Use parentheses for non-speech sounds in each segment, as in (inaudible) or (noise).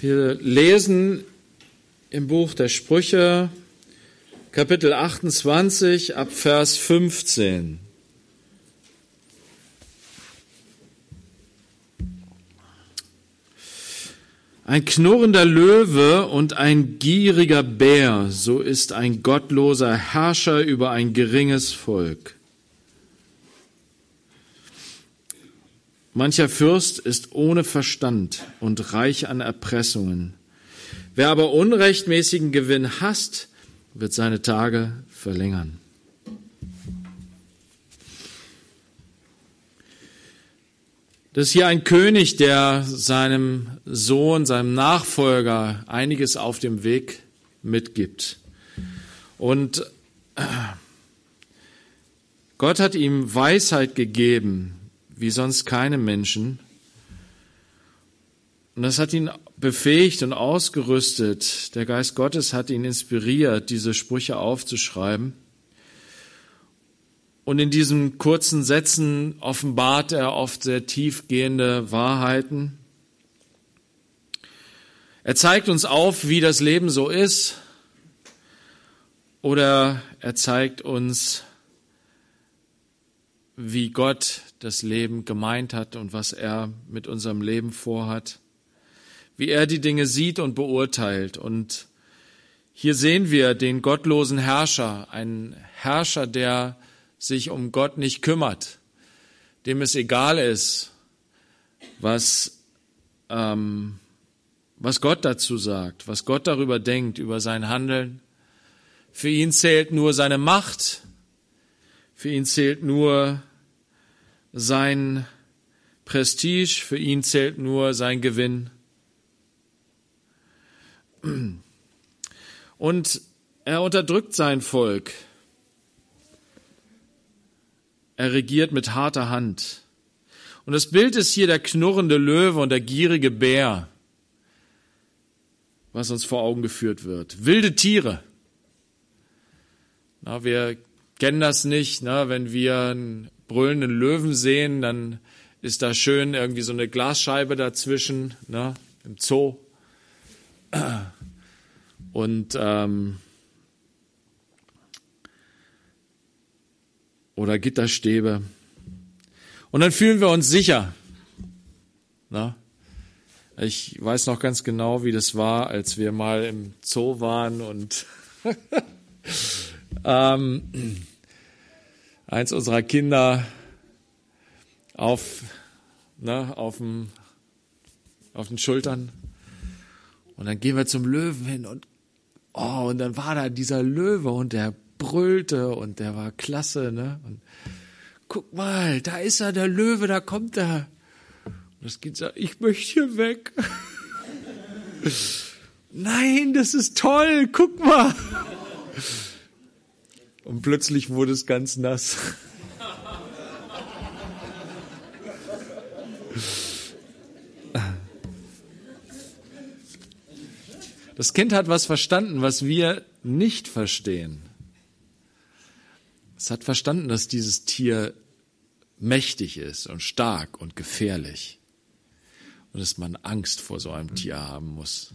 Wir lesen im Buch der Sprüche Kapitel 28 ab Vers 15. Ein knurrender Löwe und ein gieriger Bär, so ist ein gottloser Herrscher über ein geringes Volk. Mancher Fürst ist ohne Verstand und reich an Erpressungen. Wer aber unrechtmäßigen Gewinn hasst, wird seine Tage verlängern. Das ist hier ein König, der seinem Sohn, seinem Nachfolger einiges auf dem Weg mitgibt. Und Gott hat ihm Weisheit gegeben, wie sonst keine Menschen. Und das hat ihn befähigt und ausgerüstet. Der Geist Gottes hat ihn inspiriert, diese Sprüche aufzuschreiben. Und in diesen kurzen Sätzen offenbart er oft sehr tiefgehende Wahrheiten. Er zeigt uns auf, wie das Leben so ist. Oder er zeigt uns, wie Gott das Leben gemeint hat und was er mit unserem Leben vorhat, wie er die Dinge sieht und beurteilt. Und hier sehen wir den gottlosen Herrscher, einen Herrscher, der sich um Gott nicht kümmert, dem es egal ist, was, ähm, was Gott dazu sagt, was Gott darüber denkt, über sein Handeln. Für ihn zählt nur seine Macht, für ihn zählt nur sein Prestige, für ihn zählt nur sein Gewinn. Und er unterdrückt sein Volk. Er regiert mit harter Hand. Und das Bild ist hier der knurrende Löwe und der gierige Bär, was uns vor Augen geführt wird. Wilde Tiere. Na, wir kennen das nicht, na, wenn wir einen brüllenden Löwen sehen, dann ist da schön irgendwie so eine Glasscheibe dazwischen, ne, im Zoo. Und ähm, oder Gitterstäbe. Und dann fühlen wir uns sicher. Na? Ich weiß noch ganz genau, wie das war, als wir mal im Zoo waren und (laughs) ähm, eins unserer Kinder auf, ne, auf, dem, auf den Schultern. Und dann gehen wir zum Löwen hin und, oh, und dann war da dieser Löwe und der brüllte und der war klasse, ne? Und guck mal, da ist er, der Löwe, da kommt er. Und das Kind sagt, ich möchte hier weg. (laughs) Nein, das ist toll, guck mal. Und plötzlich wurde es ganz nass. Das Kind hat was verstanden, was wir nicht verstehen. Es hat verstanden, dass dieses Tier mächtig ist und stark und gefährlich und dass man Angst vor so einem Tier haben muss.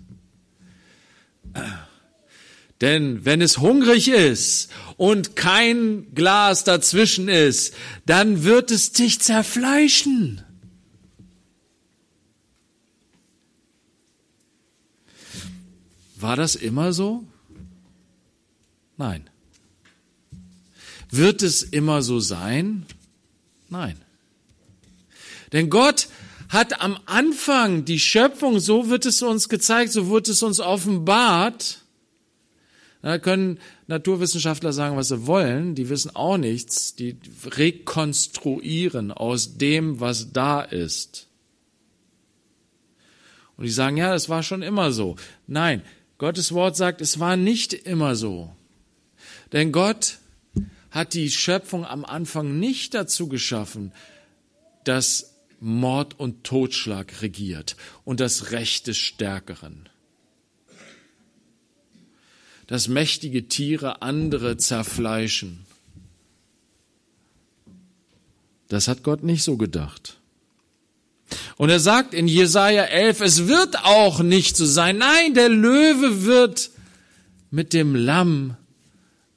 Denn wenn es hungrig ist und kein Glas dazwischen ist, dann wird es dich zerfleischen. War das immer so? Nein. Wird es immer so sein? Nein. Denn Gott hat am Anfang die Schöpfung, so wird es uns gezeigt, so wird es uns offenbart, da können Naturwissenschaftler sagen, was sie wollen, die wissen auch nichts, die rekonstruieren aus dem, was da ist. Und die sagen, ja, das war schon immer so. Nein, Gottes Wort sagt, es war nicht immer so. Denn Gott hat die Schöpfung am Anfang nicht dazu geschaffen, dass Mord und Totschlag regiert und das Recht des Stärkeren dass mächtige Tiere andere zerfleischen. Das hat Gott nicht so gedacht. Und er sagt in Jesaja 11, es wird auch nicht so sein. Nein, der Löwe wird mit dem Lamm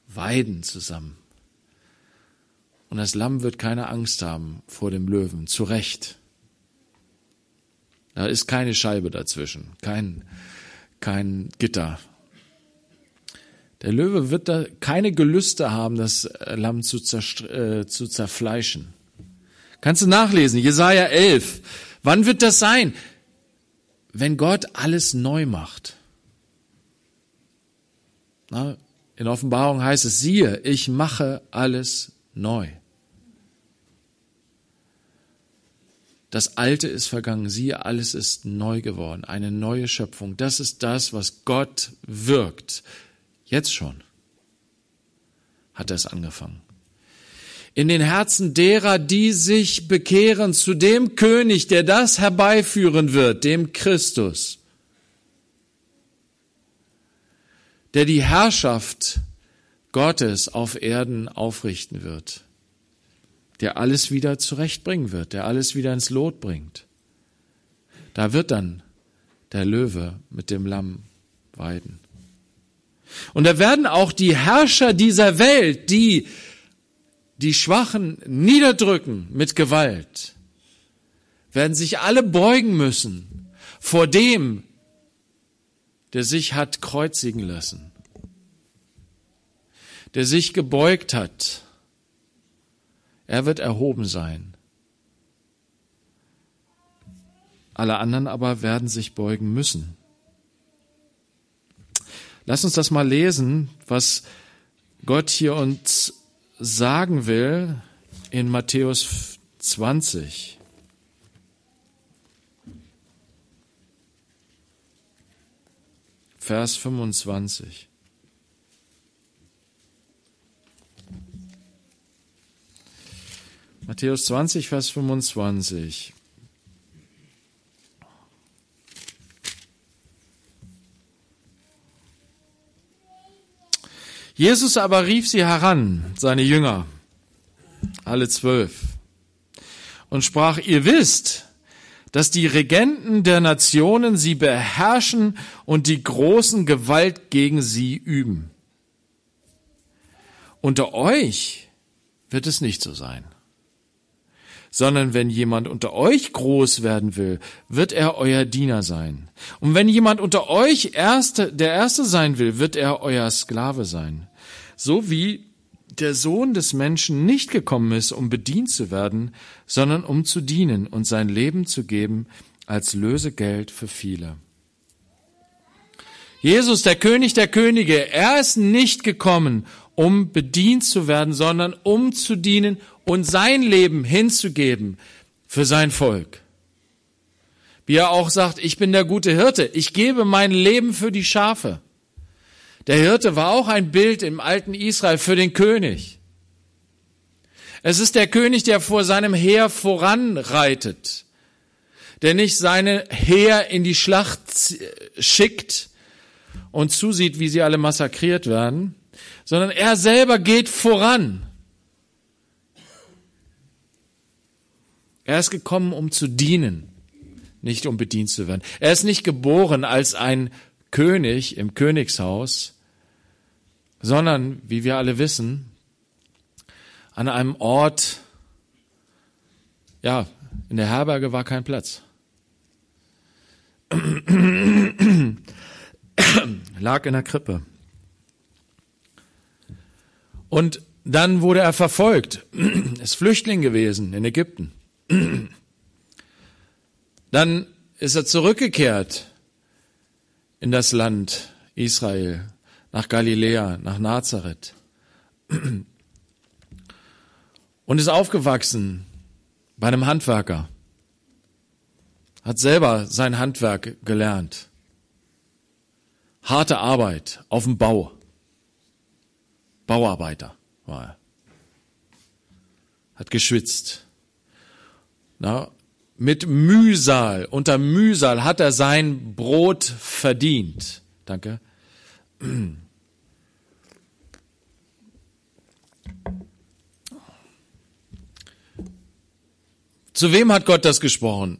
weiden zusammen. Und das Lamm wird keine Angst haben vor dem Löwen, zu Recht. Da ist keine Scheibe dazwischen, kein, kein Gitter. Der Löwe wird da keine Gelüste haben, das Lamm zu, äh, zu zerfleischen. Kannst du nachlesen, Jesaja 11. Wann wird das sein? Wenn Gott alles neu macht. Na, in Offenbarung heißt es, siehe, ich mache alles neu. Das Alte ist vergangen, siehe, alles ist neu geworden, eine neue Schöpfung. Das ist das, was Gott wirkt. Jetzt schon hat er es angefangen. In den Herzen derer, die sich bekehren zu dem König, der das herbeiführen wird, dem Christus, der die Herrschaft Gottes auf Erden aufrichten wird der alles wieder zurechtbringen wird, der alles wieder ins Lot bringt. Da wird dann der Löwe mit dem Lamm weiden. Und da werden auch die Herrscher dieser Welt, die die Schwachen niederdrücken mit Gewalt, werden sich alle beugen müssen vor dem, der sich hat kreuzigen lassen, der sich gebeugt hat er wird erhoben sein. Alle anderen aber werden sich beugen müssen. Lass uns das mal lesen, was Gott hier uns sagen will in Matthäus 20. Vers 25. Matthäus 20, Vers 25. Jesus aber rief sie heran, seine Jünger, alle zwölf, und sprach, ihr wisst, dass die Regenten der Nationen sie beherrschen und die großen Gewalt gegen sie üben. Unter euch wird es nicht so sein sondern wenn jemand unter euch groß werden will, wird er euer Diener sein. Und wenn jemand unter euch erste, der Erste sein will, wird er euer Sklave sein. So wie der Sohn des Menschen nicht gekommen ist, um bedient zu werden, sondern um zu dienen und sein Leben zu geben als Lösegeld für viele. Jesus, der König der Könige, er ist nicht gekommen, um bedient zu werden, sondern um zu dienen und sein Leben hinzugeben für sein Volk. Wie er auch sagt, ich bin der gute Hirte, ich gebe mein Leben für die Schafe. Der Hirte war auch ein Bild im alten Israel für den König. Es ist der König, der vor seinem Heer voranreitet, der nicht seine Heer in die Schlacht schickt und zusieht, wie sie alle massakriert werden, sondern er selber geht voran Er ist gekommen, um zu dienen, nicht um bedient zu werden. Er ist nicht geboren als ein König im Königshaus, sondern, wie wir alle wissen, an einem Ort, ja, in der Herberge war kein Platz. (clears throat) Lag in der Krippe. Und dann wurde er verfolgt, (clears throat) ist Flüchtling gewesen in Ägypten. (clears throat) Dann ist er zurückgekehrt in das Land Israel, nach Galiläa, nach Nazareth. (clears throat) Und ist aufgewachsen bei einem Handwerker. Hat selber sein Handwerk gelernt. Harte Arbeit auf dem Bau. Bauarbeiter war er. Hat geschwitzt na, mit Mühsal, unter Mühsal hat er sein Brot verdient. Danke. Zu wem hat Gott das gesprochen?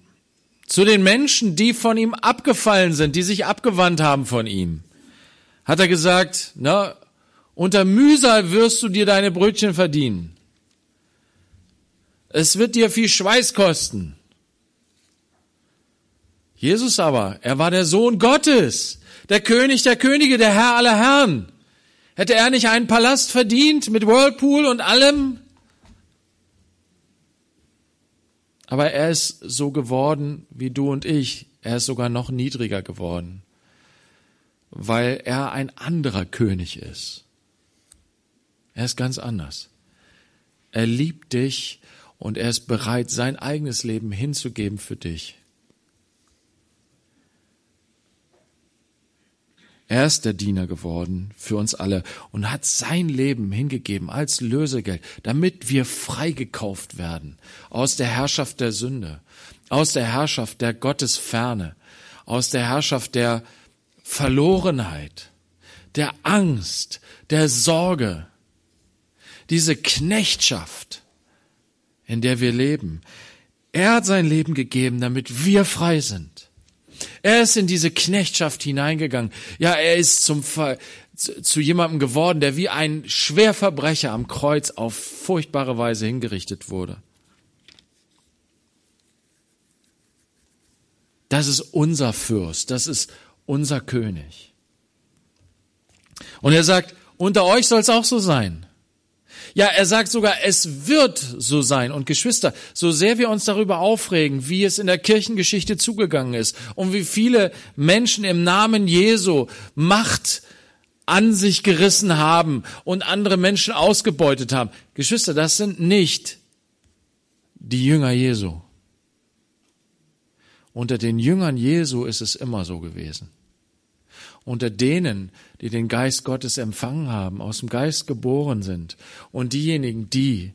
zu den Menschen, die von ihm abgefallen sind, die sich abgewandt haben von ihm, hat er gesagt, na, unter Mühsal wirst du dir deine Brötchen verdienen. Es wird dir viel Schweiß kosten. Jesus aber, er war der Sohn Gottes, der König der Könige, der Herr aller Herren. Hätte er nicht einen Palast verdient mit Whirlpool und allem? Aber er ist so geworden wie du und ich. Er ist sogar noch niedriger geworden, weil er ein anderer König ist. Er ist ganz anders. Er liebt dich und er ist bereit, sein eigenes Leben hinzugeben für dich. Er ist der Diener geworden für uns alle und hat sein Leben hingegeben als Lösegeld, damit wir freigekauft werden aus der Herrschaft der Sünde, aus der Herrschaft der Gottesferne, aus der Herrschaft der Verlorenheit, der Angst, der Sorge, diese Knechtschaft, in der wir leben. Er hat sein Leben gegeben, damit wir frei sind. Er ist in diese Knechtschaft hineingegangen. Ja, er ist zum zu, zu jemandem geworden, der wie ein Schwerverbrecher am Kreuz auf furchtbare Weise hingerichtet wurde. Das ist unser Fürst, das ist unser König. Und er sagt, unter euch soll es auch so sein. Ja, er sagt sogar, es wird so sein. Und Geschwister, so sehr wir uns darüber aufregen, wie es in der Kirchengeschichte zugegangen ist und wie viele Menschen im Namen Jesu Macht an sich gerissen haben und andere Menschen ausgebeutet haben. Geschwister, das sind nicht die Jünger Jesu. Unter den Jüngern Jesu ist es immer so gewesen unter denen, die den Geist Gottes empfangen haben, aus dem Geist geboren sind und diejenigen, die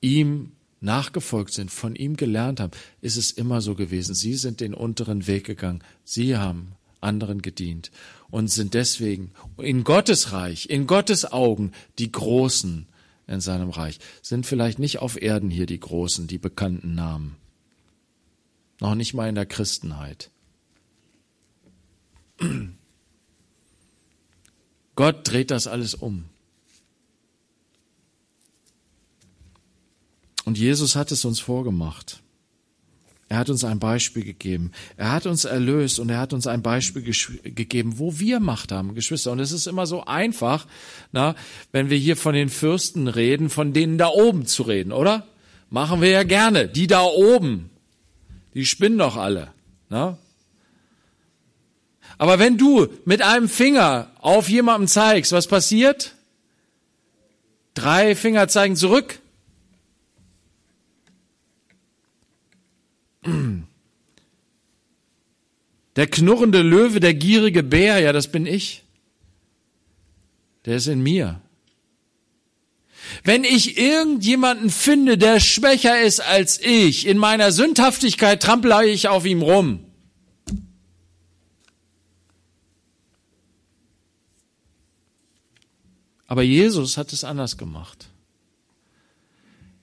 ihm nachgefolgt sind, von ihm gelernt haben, ist es immer so gewesen. Sie sind den unteren Weg gegangen. Sie haben anderen gedient und sind deswegen in Gottes Reich, in Gottes Augen die Großen in seinem Reich. Sind vielleicht nicht auf Erden hier die Großen, die bekannten Namen. Noch nicht mal in der Christenheit. Gott dreht das alles um. Und Jesus hat es uns vorgemacht. Er hat uns ein Beispiel gegeben. Er hat uns erlöst und er hat uns ein Beispiel gegeben, wo wir Macht haben, Geschwister. Und es ist immer so einfach, na, wenn wir hier von den Fürsten reden, von denen da oben zu reden, oder? Machen wir ja gerne. Die da oben, die spinnen doch alle. Na? Aber wenn du mit einem Finger auf jemanden zeigst, was passiert? Drei Finger zeigen zurück. Der knurrende Löwe, der gierige Bär, ja, das bin ich. Der ist in mir. Wenn ich irgendjemanden finde, der schwächer ist als ich, in meiner Sündhaftigkeit trampele ich auf ihm rum. Aber Jesus hat es anders gemacht.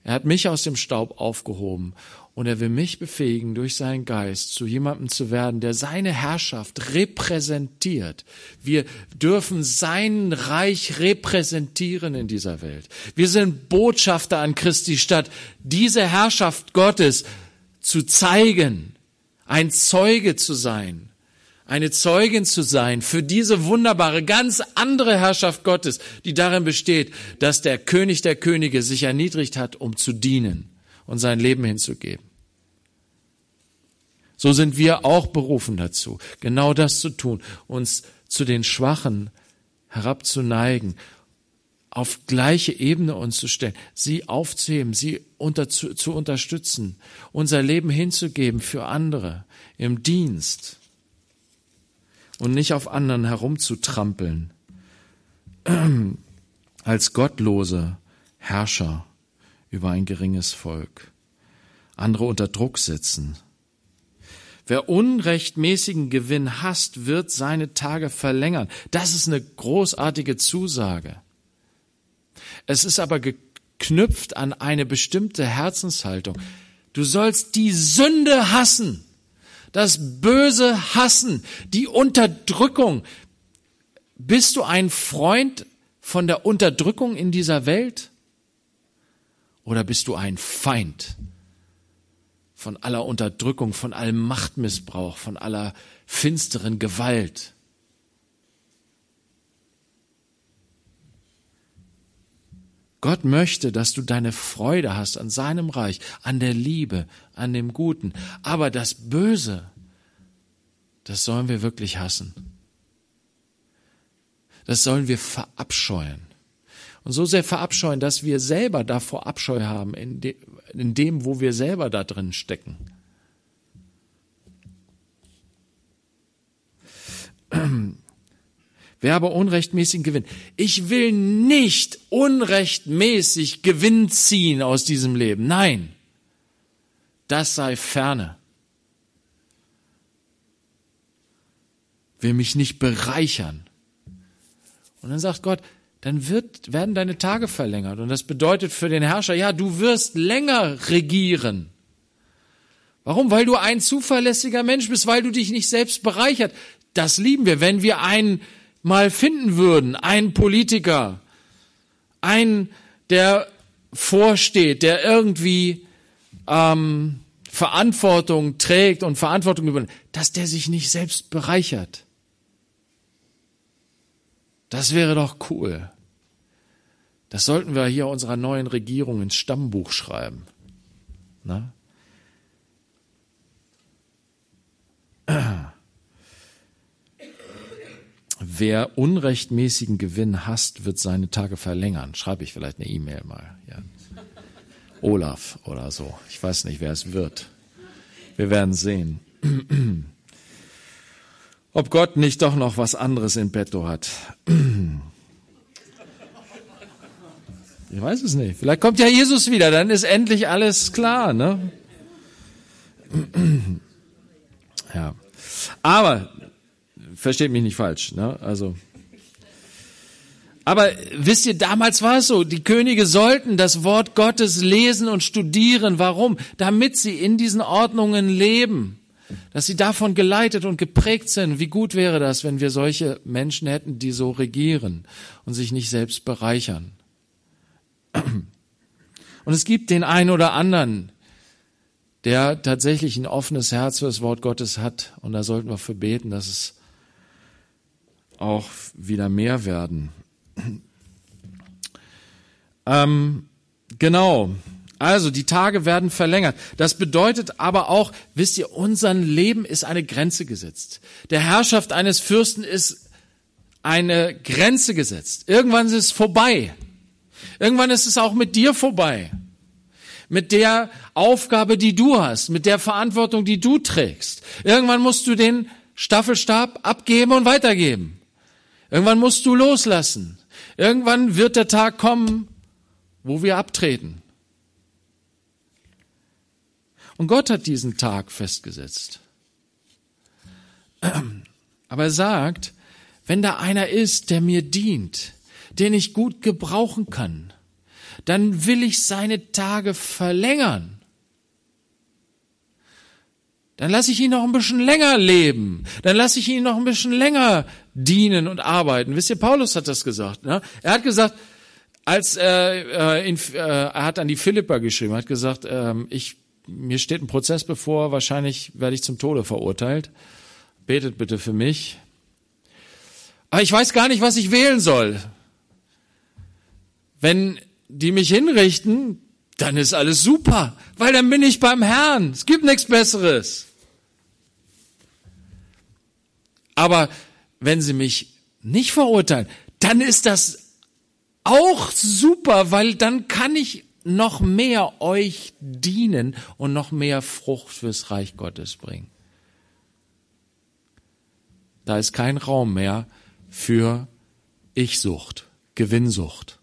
Er hat mich aus dem Staub aufgehoben und er will mich befähigen, durch seinen Geist zu jemandem zu werden, der seine Herrschaft repräsentiert. Wir dürfen sein Reich repräsentieren in dieser Welt. Wir sind Botschafter an Christi Stadt, diese Herrschaft Gottes zu zeigen, ein Zeuge zu sein eine Zeugin zu sein für diese wunderbare, ganz andere Herrschaft Gottes, die darin besteht, dass der König der Könige sich erniedrigt hat, um zu dienen und sein Leben hinzugeben. So sind wir auch berufen dazu, genau das zu tun, uns zu den Schwachen herabzuneigen, auf gleiche Ebene uns zu stellen, sie aufzuheben, sie unter, zu, zu unterstützen, unser Leben hinzugeben für andere im Dienst und nicht auf anderen herumzutrampeln (clears throat) als gottlose Herrscher über ein geringes Volk, andere unter Druck setzen. Wer unrechtmäßigen Gewinn hasst, wird seine Tage verlängern. Das ist eine großartige Zusage. Es ist aber geknüpft an eine bestimmte Herzenshaltung. Du sollst die Sünde hassen, das Böse hassen, die Unterdrückung. Bist du ein Freund von der Unterdrückung in dieser Welt? Oder bist du ein Feind von aller Unterdrückung, von allem Machtmissbrauch, von aller finsteren Gewalt? Gott möchte, dass du deine Freude hast an seinem Reich, an der Liebe, an dem Guten. Aber das Böse, das sollen wir wirklich hassen. Das sollen wir verabscheuen. Und so sehr verabscheuen, dass wir selber davor Abscheu haben, in, de, in dem, wo wir selber da drin stecken. (clears throat) Wer aber unrechtmäßigen Gewinn. Ich will nicht unrechtmäßig Gewinn ziehen aus diesem Leben. Nein. Das sei ferne. Will mich nicht bereichern. Und dann sagt Gott, dann wird, werden deine Tage verlängert. Und das bedeutet für den Herrscher, ja, du wirst länger regieren. Warum? Weil du ein zuverlässiger Mensch bist, weil du dich nicht selbst bereichert. Das lieben wir, wenn wir einen mal finden würden, ein Politiker, ein, der vorsteht, der irgendwie ähm, Verantwortung trägt und Verantwortung übernimmt, dass der sich nicht selbst bereichert. Das wäre doch cool. Das sollten wir hier unserer neuen Regierung ins Stammbuch schreiben. Na? (clears throat) Wer unrechtmäßigen Gewinn hasst, wird seine Tage verlängern. Schreibe ich vielleicht eine E-Mail mal. Ja. Olaf oder so. Ich weiß nicht, wer es wird. Wir werden sehen. Ob Gott nicht doch noch was anderes in petto hat. Ich weiß es nicht. Vielleicht kommt ja Jesus wieder, dann ist endlich alles klar, ne? Ja. Aber versteht mich nicht falsch, ne? Also aber wisst ihr, damals war es so, die Könige sollten das Wort Gottes lesen und studieren. Warum? Damit sie in diesen Ordnungen leben, dass sie davon geleitet und geprägt sind. Wie gut wäre das, wenn wir solche Menschen hätten, die so regieren und sich nicht selbst bereichern. Und es gibt den einen oder anderen, der tatsächlich ein offenes Herz für das Wort Gottes hat. Und da sollten wir für beten, dass es auch wieder mehr werden. (clears throat) Ähm, genau. Also die Tage werden verlängert. Das bedeutet aber auch, wisst ihr, unser Leben ist eine Grenze gesetzt. Der Herrschaft eines Fürsten ist eine Grenze gesetzt. Irgendwann ist es vorbei. Irgendwann ist es auch mit dir vorbei. Mit der Aufgabe, die du hast, mit der Verantwortung, die du trägst. Irgendwann musst du den Staffelstab abgeben und weitergeben. Irgendwann musst du loslassen. Irgendwann wird der Tag kommen, wo wir abtreten. Und Gott hat diesen Tag festgesetzt. Aber er sagt, wenn da einer ist, der mir dient, den ich gut gebrauchen kann, dann will ich seine Tage verlängern. Dann lasse ich ihn noch ein bisschen länger leben. Dann lasse ich ihn noch ein bisschen länger dienen und arbeiten. Wisst ihr, Paulus hat das gesagt. Ne? Er hat gesagt, als äh, in, äh, er hat an die Philippa geschrieben, hat gesagt, äh, ich mir steht ein Prozess bevor, wahrscheinlich werde ich zum Tode verurteilt. Betet bitte für mich. Aber ich weiß gar nicht, was ich wählen soll. Wenn die mich hinrichten, dann ist alles super, weil dann bin ich beim Herrn. Es gibt nichts Besseres. Aber wenn sie mich nicht verurteilen, dann ist das auch super, weil dann kann ich noch mehr euch dienen und noch mehr Frucht fürs Reich Gottes bringen. Da ist kein Raum mehr für Ich-Sucht, Gewinnsucht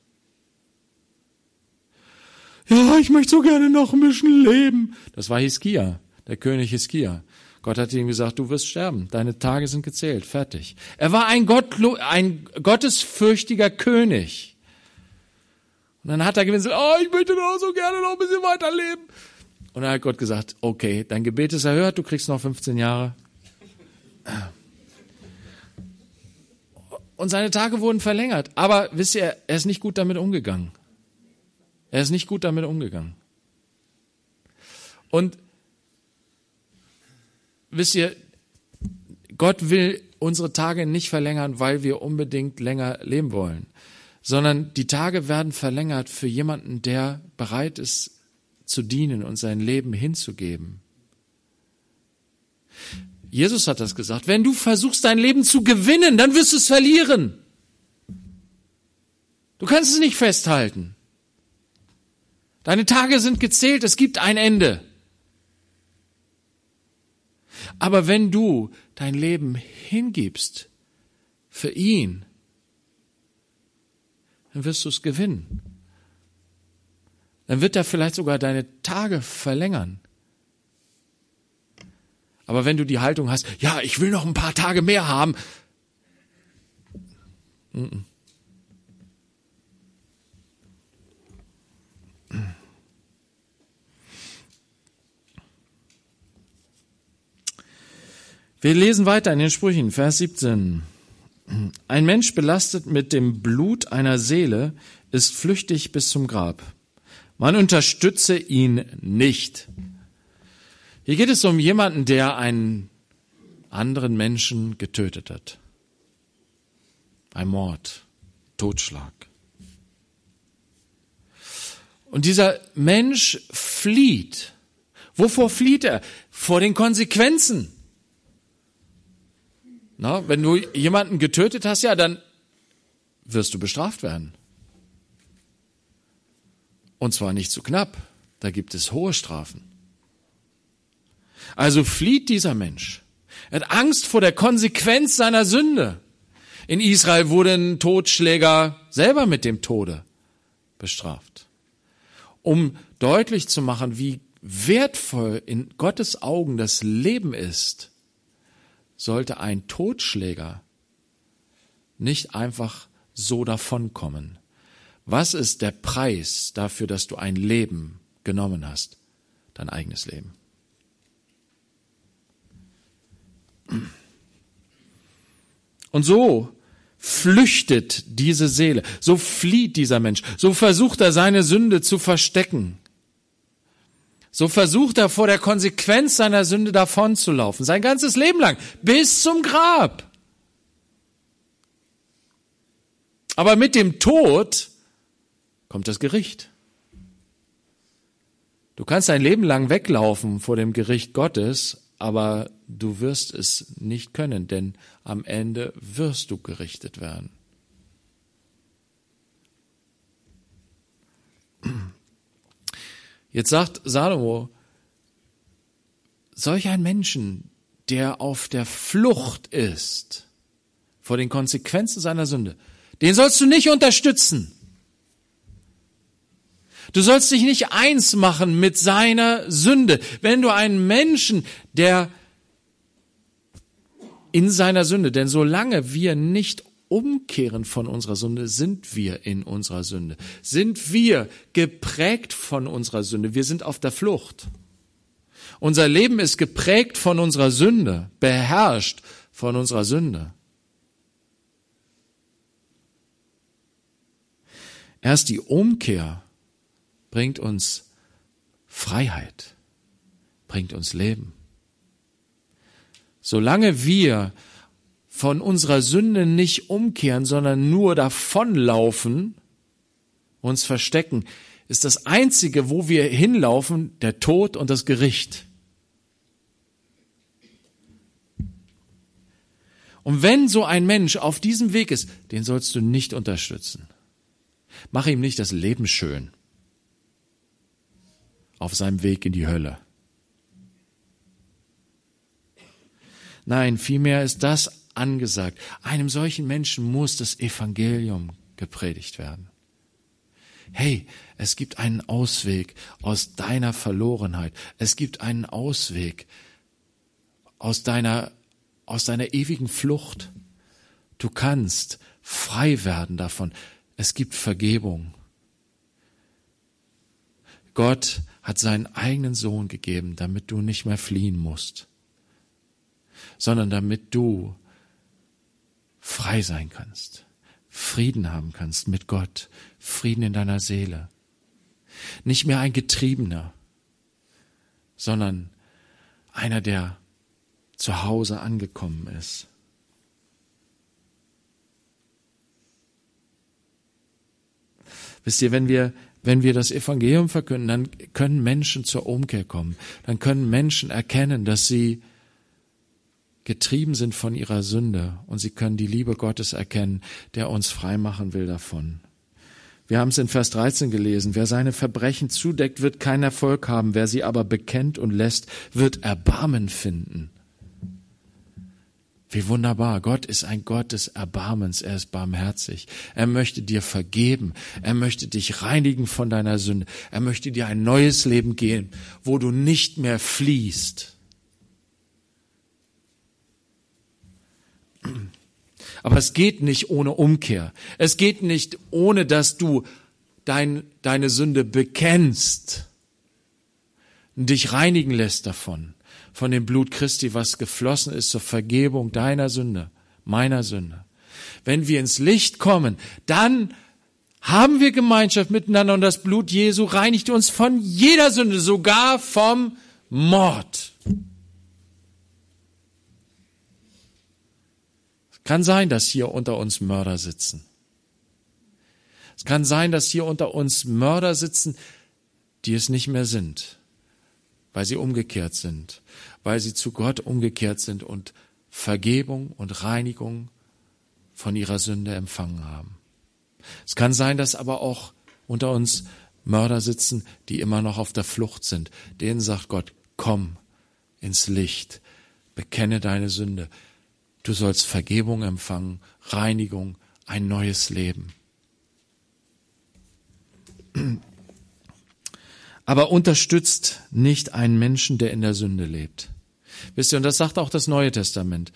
ja, ich möchte so gerne noch ein bisschen leben. Das war Hiskia, der König Hiskia. Gott hat ihm gesagt, du wirst sterben, deine Tage sind gezählt, fertig. Er war ein, Gottlo ein gottesfürchtiger König. Und dann hat er gewinnt, oh, ich möchte doch so gerne noch ein bisschen weiterleben. Und dann hat Gott gesagt, okay, dein Gebet ist erhört, du kriegst noch 15 Jahre. Und seine Tage wurden verlängert. Aber wisst ihr, er ist nicht gut damit umgegangen. Er ist nicht gut damit umgegangen. Und wisst ihr, Gott will unsere Tage nicht verlängern, weil wir unbedingt länger leben wollen, sondern die Tage werden verlängert für jemanden, der bereit ist zu dienen und sein Leben hinzugeben. Jesus hat das gesagt. Wenn du versuchst, dein Leben zu gewinnen, dann wirst du es verlieren. Du kannst es nicht festhalten. Deine Tage sind gezählt, es gibt ein Ende. Aber wenn du dein Leben hingibst für ihn, dann wirst du es gewinnen. Dann wird er vielleicht sogar deine Tage verlängern. Aber wenn du die Haltung hast, ja, ich will noch ein paar Tage mehr haben, Wir lesen weiter in den Sprüchen, Vers 17. Ein Mensch belastet mit dem Blut einer Seele ist flüchtig bis zum Grab. Man unterstütze ihn nicht. Hier geht es um jemanden, der einen anderen Menschen getötet hat. Ein Mord, Totschlag. Und dieser Mensch flieht. Wovor flieht er? Vor den Konsequenzen. Na, wenn du jemanden getötet hast, ja, dann wirst du bestraft werden. Und zwar nicht zu knapp. Da gibt es hohe Strafen. Also flieht dieser Mensch. Er hat Angst vor der Konsequenz seiner Sünde. In Israel wurden Totschläger selber mit dem Tode bestraft. Um deutlich zu machen, wie wertvoll in Gottes Augen das Leben ist, sollte ein Totschläger nicht einfach so davonkommen. Was ist der Preis dafür, dass du ein Leben genommen hast? Dein eigenes Leben. Und so flüchtet diese Seele, so flieht dieser Mensch, so versucht er seine Sünde zu verstecken. So versucht er vor der Konsequenz seiner Sünde davonzulaufen, sein ganzes Leben lang, bis zum Grab. Aber mit dem Tod kommt das Gericht. Du kannst dein Leben lang weglaufen vor dem Gericht Gottes, aber du wirst es nicht können, denn am Ende wirst du gerichtet werden. Jetzt sagt Salomo, solch ein Menschen, der auf der Flucht ist vor den Konsequenzen seiner Sünde, den sollst du nicht unterstützen. Du sollst dich nicht eins machen mit seiner Sünde. Wenn du einen Menschen, der in seiner Sünde, denn solange wir nicht umkehren von unserer Sünde, sind wir in unserer Sünde. Sind wir geprägt von unserer Sünde. Wir sind auf der Flucht. Unser Leben ist geprägt von unserer Sünde, beherrscht von unserer Sünde. Erst die Umkehr bringt uns Freiheit, bringt uns Leben. Solange wir von unserer Sünde nicht umkehren, sondern nur davonlaufen, uns verstecken, ist das Einzige, wo wir hinlaufen, der Tod und das Gericht. Und wenn so ein Mensch auf diesem Weg ist, den sollst du nicht unterstützen. Mach ihm nicht das Leben schön auf seinem Weg in die Hölle. Nein, vielmehr ist das angesagt. Einem solchen Menschen muss das Evangelium gepredigt werden. Hey, es gibt einen Ausweg aus deiner Verlorenheit. Es gibt einen Ausweg aus deiner, aus deiner ewigen Flucht. Du kannst frei werden davon. Es gibt Vergebung. Gott hat seinen eigenen Sohn gegeben, damit du nicht mehr fliehen musst, sondern damit du frei sein kannst, Frieden haben kannst mit Gott, Frieden in deiner Seele. Nicht mehr ein Getriebener, sondern einer, der zu Hause angekommen ist. Wisst ihr, wenn wir, wenn wir das Evangelium verkünden, dann können Menschen zur Umkehr kommen. Dann können Menschen erkennen, dass sie getrieben sind von ihrer Sünde und sie können die Liebe Gottes erkennen, der uns frei machen will davon. Wir haben es in Vers 13 gelesen. Wer seine Verbrechen zudeckt, wird keinen Erfolg haben. Wer sie aber bekennt und lässt, wird Erbarmen finden. Wie wunderbar. Gott ist ein Gott des Erbarmens. Er ist barmherzig. Er möchte dir vergeben. Er möchte dich reinigen von deiner Sünde. Er möchte dir ein neues Leben geben, wo du nicht mehr fließt. Aber es geht nicht ohne Umkehr. Es geht nicht ohne, dass du dein, deine Sünde bekennst und dich reinigen lässt davon von dem Blut Christi, was geflossen ist zur Vergebung deiner Sünde, meiner Sünde. Wenn wir ins Licht kommen, dann haben wir Gemeinschaft miteinander und das Blut Jesu reinigt uns von jeder Sünde, sogar vom Mord. Kann sein, dass hier unter uns Mörder sitzen. Es kann sein, dass hier unter uns Mörder sitzen, die es nicht mehr sind, weil sie umgekehrt sind, weil sie zu Gott umgekehrt sind und Vergebung und Reinigung von ihrer Sünde empfangen haben. Es kann sein, dass aber auch unter uns Mörder sitzen, die immer noch auf der Flucht sind. Denen sagt Gott, komm ins Licht, bekenne deine Sünde. Du sollst Vergebung empfangen, Reinigung, ein neues Leben. aber unterstützt nicht einen Menschen, der in der Sünde lebt. Wisst ihr, und das sagt auch das Neue Testament.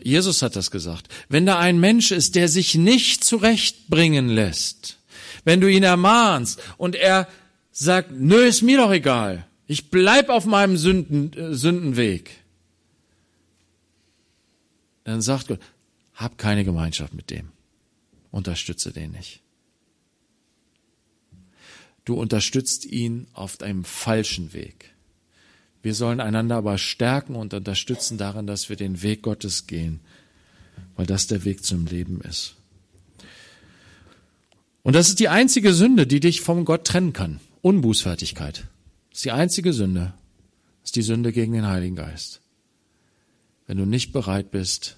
Jesus hat das gesagt. Wenn da ein Mensch ist, der sich nicht zurechtbringen lässt, wenn du ihn ermahnst und er sagt, nö, ist mir doch egal, ich bleib auf meinem Sünden, äh, Sündenweg, dann sagt Gott, hab keine Gemeinschaft mit dem. Unterstütze den nicht. Du unterstützt ihn auf einem falschen Weg. Wir sollen einander aber stärken und unterstützen darin, dass wir den Weg Gottes gehen, weil das der Weg zum Leben ist. Und das ist die einzige Sünde, die dich vom Gott trennen kann. Unbußfertigkeit. Das ist die einzige Sünde. Das ist die Sünde gegen den Heiligen Geist. Wenn du nicht bereit bist,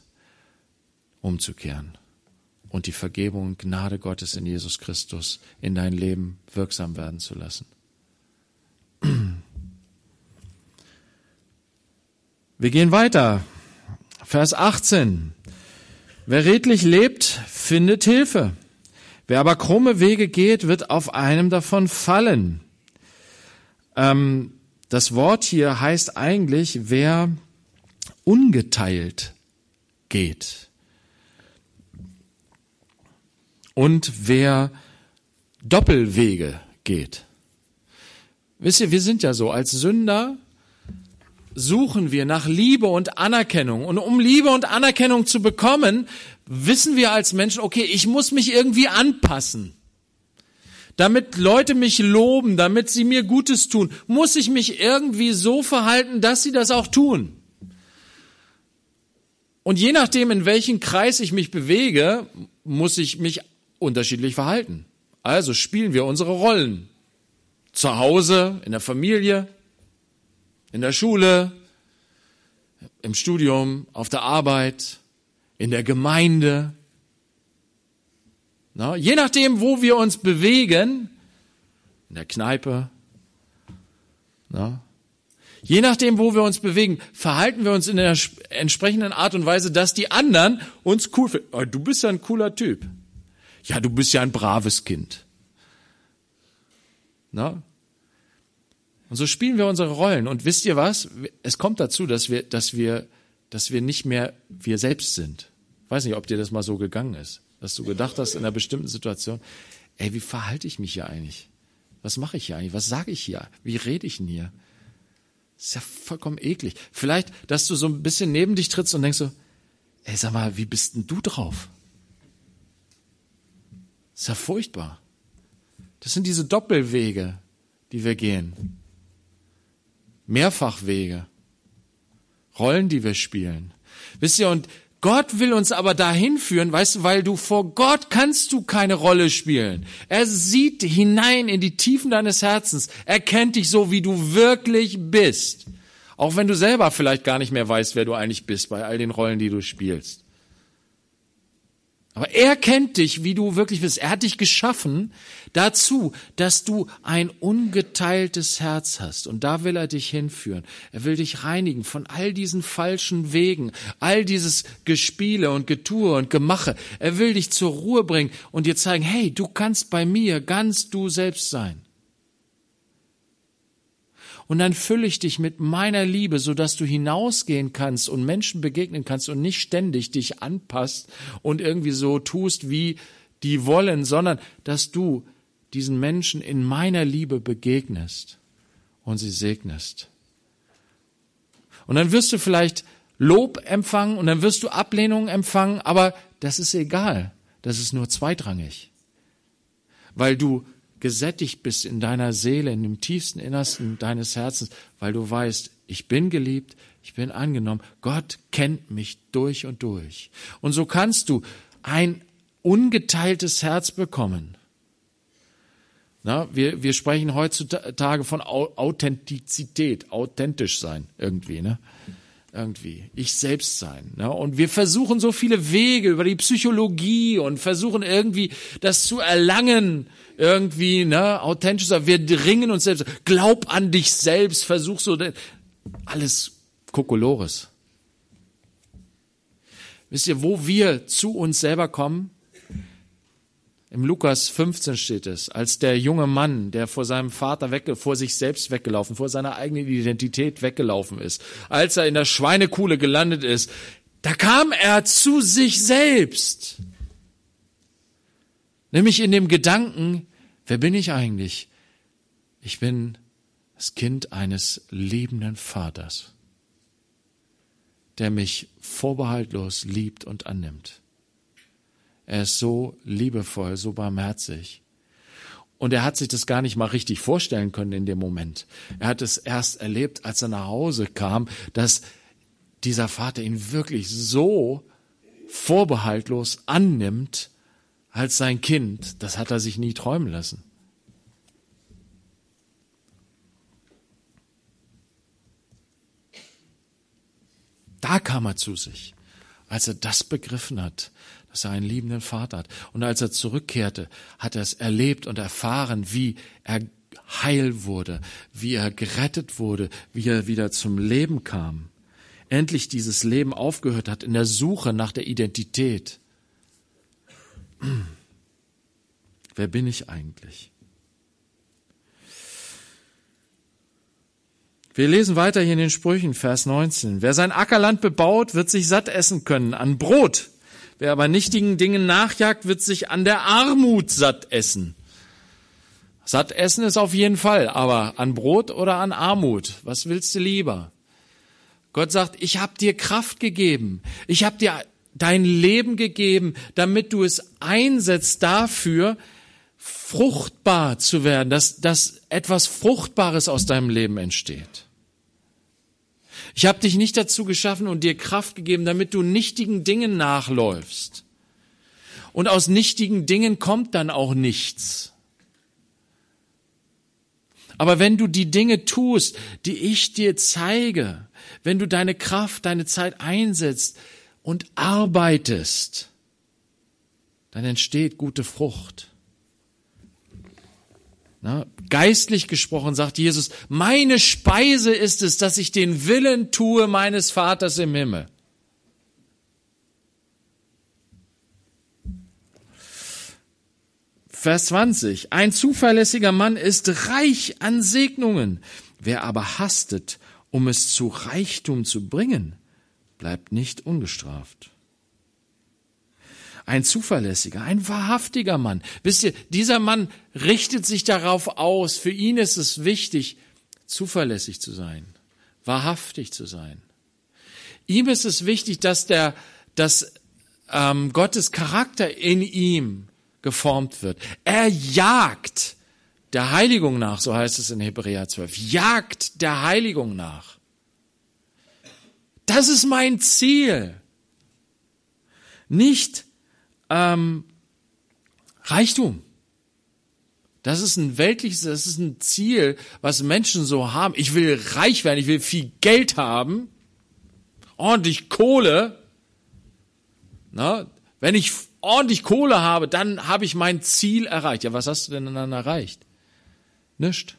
umzukehren und die Vergebung und Gnade Gottes in Jesus Christus in dein Leben wirksam werden zu lassen. (clears throat) Wir gehen weiter. Vers 18. Wer redlich lebt, findet Hilfe. Wer aber krumme Wege geht, wird auf einem davon fallen. Ähm, das Wort hier heißt eigentlich, wer ungeteilt geht und wer Doppelwege geht. Wisst ihr, wir sind ja so, als Sünder suchen wir nach Liebe und Anerkennung. Und um Liebe und Anerkennung zu bekommen, wissen wir als Menschen, okay, ich muss mich irgendwie anpassen. Damit Leute mich loben, damit sie mir Gutes tun, muss ich mich irgendwie so verhalten, dass sie das auch tun. Und je nachdem, in welchen Kreis ich mich bewege, muss ich mich unterschiedlich verhalten. Also spielen wir unsere Rollen. Zu Hause, in der Familie, in der Schule, im Studium, auf der Arbeit, in der Gemeinde. Na, je nachdem, wo wir uns bewegen, in der Kneipe, na, je nachdem, wo wir uns bewegen, verhalten wir uns in der entsprechenden Art und Weise, dass die anderen uns cool finden. Oh, du bist ja ein cooler Typ. Ja, du bist ja ein braves Kind. Na? Und so spielen wir unsere Rollen. Und wisst ihr was? Es kommt dazu, dass wir, dass wir, dass wir nicht mehr wir selbst sind. Ich weiß nicht, ob dir das mal so gegangen ist, dass du gedacht hast in einer bestimmten Situation, ey, wie verhalte ich mich hier eigentlich? Was mache ich hier eigentlich? Was sage ich hier? Wie rede ich denn hier? Ist ja vollkommen eklig. Vielleicht, dass du so ein bisschen neben dich trittst und denkst so, ey, sag mal, wie bist denn du drauf? Ist ja furchtbar. Das sind diese Doppelwege, die wir gehen. Mehrfachwege. Rollen, die wir spielen. Wisst ihr, und Gott will uns aber dahin führen, weißt du, weil du vor Gott kannst du keine Rolle spielen. Er sieht hinein in die Tiefen deines Herzens. Er kennt dich so, wie du wirklich bist. Auch wenn du selber vielleicht gar nicht mehr weißt, wer du eigentlich bist bei all den Rollen, die du spielst. Aber er kennt dich, wie du wirklich bist. Er hat dich geschaffen dazu, dass du ein ungeteiltes Herz hast. Und da will er dich hinführen. Er will dich reinigen von all diesen falschen Wegen, all dieses Gespiele und Getue und Gemache. Er will dich zur Ruhe bringen und dir zeigen, hey, du kannst bei mir ganz du selbst sein und dann fülle ich dich mit meiner Liebe, so dass du hinausgehen kannst und Menschen begegnen kannst und nicht ständig dich anpasst und irgendwie so tust, wie die wollen, sondern dass du diesen Menschen in meiner Liebe begegnest und sie segnest. Und dann wirst du vielleicht Lob empfangen und dann wirst du Ablehnung empfangen, aber das ist egal. Das ist nur zweitrangig. Weil du gesättigt bist in deiner Seele, in dem tiefsten Innersten deines Herzens, weil du weißt, ich bin geliebt, ich bin angenommen, Gott kennt mich durch und durch. Und so kannst du ein ungeteiltes Herz bekommen. Na, wir, wir sprechen heutzutage von Authentizität, authentisch sein irgendwie. Ne? irgendwie ich selbst sein. Ne? Und wir versuchen so viele Wege über die Psychologie und versuchen irgendwie das zu erlangen, irgendwie ne, authentisch. Wir dringen uns selbst. Glaub an dich selbst. Versuch so alles Kokolores. Wisst ihr, wo wir zu uns selber kommen? Im Lukas 15 steht es, als der junge Mann, der vor seinem Vater weg, vor sich selbst weggelaufen, vor seiner eigenen Identität weggelaufen ist, als er in der Schweinekuhle gelandet ist, da kam er zu sich selbst. Nämlich in dem Gedanken, wer bin ich eigentlich? Ich bin das Kind eines liebenden Vaters, der mich vorbehaltlos liebt und annimmt. Er ist so liebevoll, so barmherzig. Und er hat sich das gar nicht mal richtig vorstellen können in dem Moment. Er hat es erst erlebt, als er nach Hause kam, dass dieser Vater ihn wirklich so vorbehaltlos annimmt als sein Kind. Das hat er sich nie träumen lassen. Da kam er zu sich, als er das begriffen hat, dass er einen liebenden Vater hat. Und als er zurückkehrte, hat er es erlebt und erfahren, wie er heil wurde, wie er gerettet wurde, wie er wieder zum Leben kam. Endlich dieses Leben aufgehört hat in der Suche nach der Identität. (clears throat) Wer bin ich eigentlich? Wir lesen weiter hier in den Sprüchen, Vers 19. Wer sein Ackerland bebaut, wird sich satt essen können an Brot Wer aber nichtigen Dingen nachjagt, wird sich an der Armut satt essen. Satt essen ist auf jeden Fall, aber an Brot oder an Armut, was willst du lieber? Gott sagt, ich habe dir Kraft gegeben, ich habe dir dein Leben gegeben, damit du es einsetzt dafür, fruchtbar zu werden, dass, dass etwas Fruchtbares aus deinem Leben entsteht. Ich habe dich nicht dazu geschaffen und dir Kraft gegeben, damit du nichtigen Dingen nachläufst. Und aus nichtigen Dingen kommt dann auch nichts. Aber wenn du die Dinge tust, die ich dir zeige, wenn du deine Kraft, deine Zeit einsetzt und arbeitest, dann entsteht gute Frucht. Na, geistlich gesprochen sagt Jesus, meine Speise ist es, dass ich den Willen tue meines Vaters im Himmel. Vers 20. Ein zuverlässiger Mann ist reich an Segnungen. Wer aber hastet, um es zu Reichtum zu bringen, bleibt nicht ungestraft. ein zuverlässiger, ein wahrhaftiger Mann. Wisst ihr, dieser Mann richtet sich darauf aus. Für ihn ist es wichtig, zuverlässig zu sein, wahrhaftig zu sein. Ihm ist es wichtig, dass der, dass ähm, Gottes Charakter in ihm geformt wird. Er jagt der Heiligung nach, so heißt es in Hebräer 12. Jagt der Heiligung nach. Das ist mein Ziel. Nicht ähm, Reichtum. Das ist ein weltliches, das ist ein Ziel, was Menschen so haben. Ich will reich werden, ich will viel Geld haben, ordentlich Kohle. Na, wenn ich ordentlich Kohle habe, dann habe ich mein Ziel erreicht. Ja, was hast du denn dann erreicht? Nicht.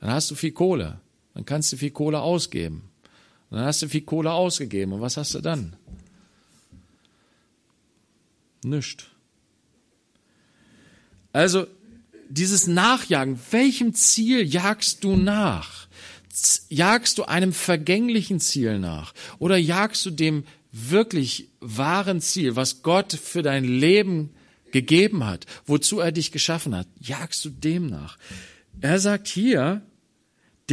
Dann hast du viel Kohle. Dann kannst du viel Kohle ausgeben. Und dann hast du viel Kohle ausgegeben. Und was hast du dann? Nicht. Also, dieses Nachjagen, welchem Ziel jagst du nach? Jagst du einem vergänglichen Ziel nach? Oder jagst du dem wirklich wahren Ziel, was Gott für dein Leben gegeben hat, wozu er dich geschaffen hat? Jagst du dem nach? Er sagt hier,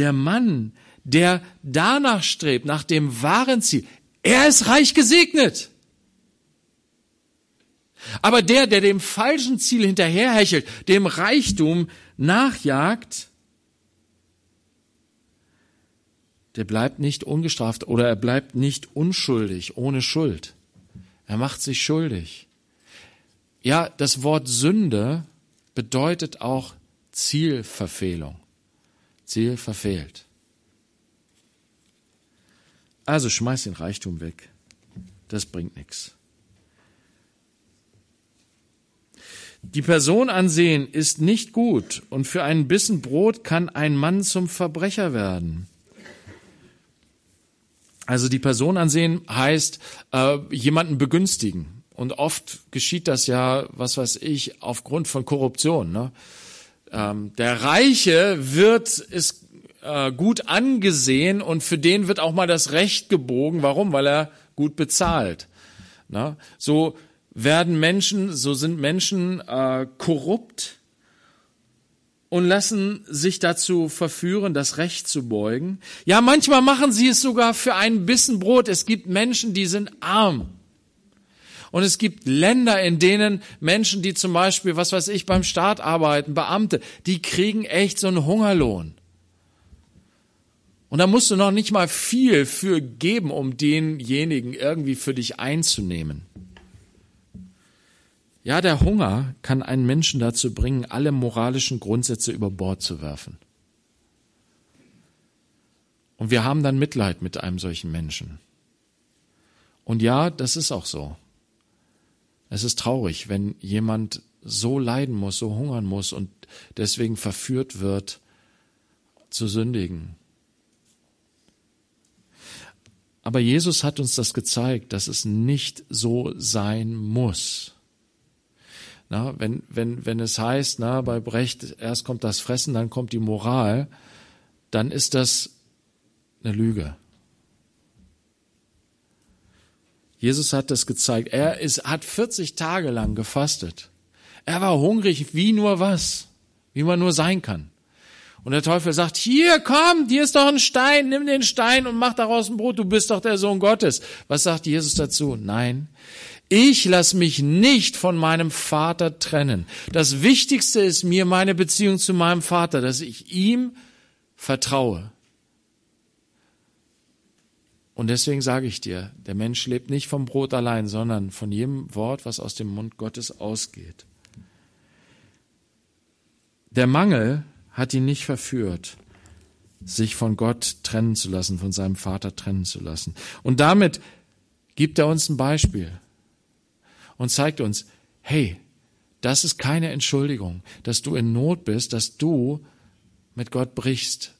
der Mann, der danach strebt, nach dem wahren Ziel, er ist reich gesegnet. Aber der, der dem falschen Ziel hinterherhechelt, dem Reichtum nachjagt, der bleibt nicht ungestraft oder er bleibt nicht unschuldig, ohne Schuld. Er macht sich schuldig. Ja, das Wort Sünde bedeutet auch Zielverfehlung. Ziel verfehlt. Also schmeiß den Reichtum weg. Das bringt nichts. Die Person ansehen ist nicht gut und für einen Bissen Brot kann ein Mann zum Verbrecher werden. Also die Person ansehen heißt äh, jemanden begünstigen. Und oft geschieht das ja, was weiß ich, aufgrund von Korruption. Ne? Ähm, der Reiche wird, ist äh, gut angesehen und für den wird auch mal das Recht gebogen. Warum? Weil er gut bezahlt. Ne? So werden Menschen, so sind Menschen äh, korrupt und lassen sich dazu verführen, das Recht zu beugen. Ja, manchmal machen sie es sogar für einen Bissen Brot. Es gibt Menschen, die sind arm. Und es gibt Länder, in denen Menschen, die zum Beispiel, was weiß ich, beim Staat arbeiten, Beamte, die kriegen echt so einen Hungerlohn. Und da musst du noch nicht mal viel für geben, um denjenigen irgendwie für dich einzunehmen. Ja, der Hunger kann einen Menschen dazu bringen, alle moralischen Grundsätze über Bord zu werfen. Und wir haben dann Mitleid mit einem solchen Menschen. Und ja, das ist auch so. Es ist traurig, wenn jemand so leiden muss, so hungern muss und deswegen verführt wird, zu sündigen. Aber Jesus hat uns das gezeigt, dass es nicht so sein muss. Na, wenn, wenn, wenn es heißt, na, bei Brecht, erst kommt das Fressen, dann kommt die Moral, dann ist das eine Lüge. Jesus hat das gezeigt. Er ist, hat 40 Tage lang gefastet. Er war hungrig wie nur was, wie man nur sein kann. Und der Teufel sagt, hier, komm, hier ist doch ein Stein, nimm den Stein und mach daraus ein Brot, du bist doch der Sohn Gottes. Was sagt Jesus dazu? Nein, ich lasse mich nicht von meinem Vater trennen. Das Wichtigste ist mir meine Beziehung zu meinem Vater, dass ich ihm vertraue. Und deswegen sage ich dir, der Mensch lebt nicht vom Brot allein, sondern von jedem Wort, was aus dem Mund Gottes ausgeht. Der Mangel hat ihn nicht verführt, sich von Gott trennen zu lassen, von seinem Vater trennen zu lassen. Und damit gibt er uns ein Beispiel und zeigt uns, hey, das ist keine Entschuldigung, dass du in Not bist, dass du mit Gott brichst,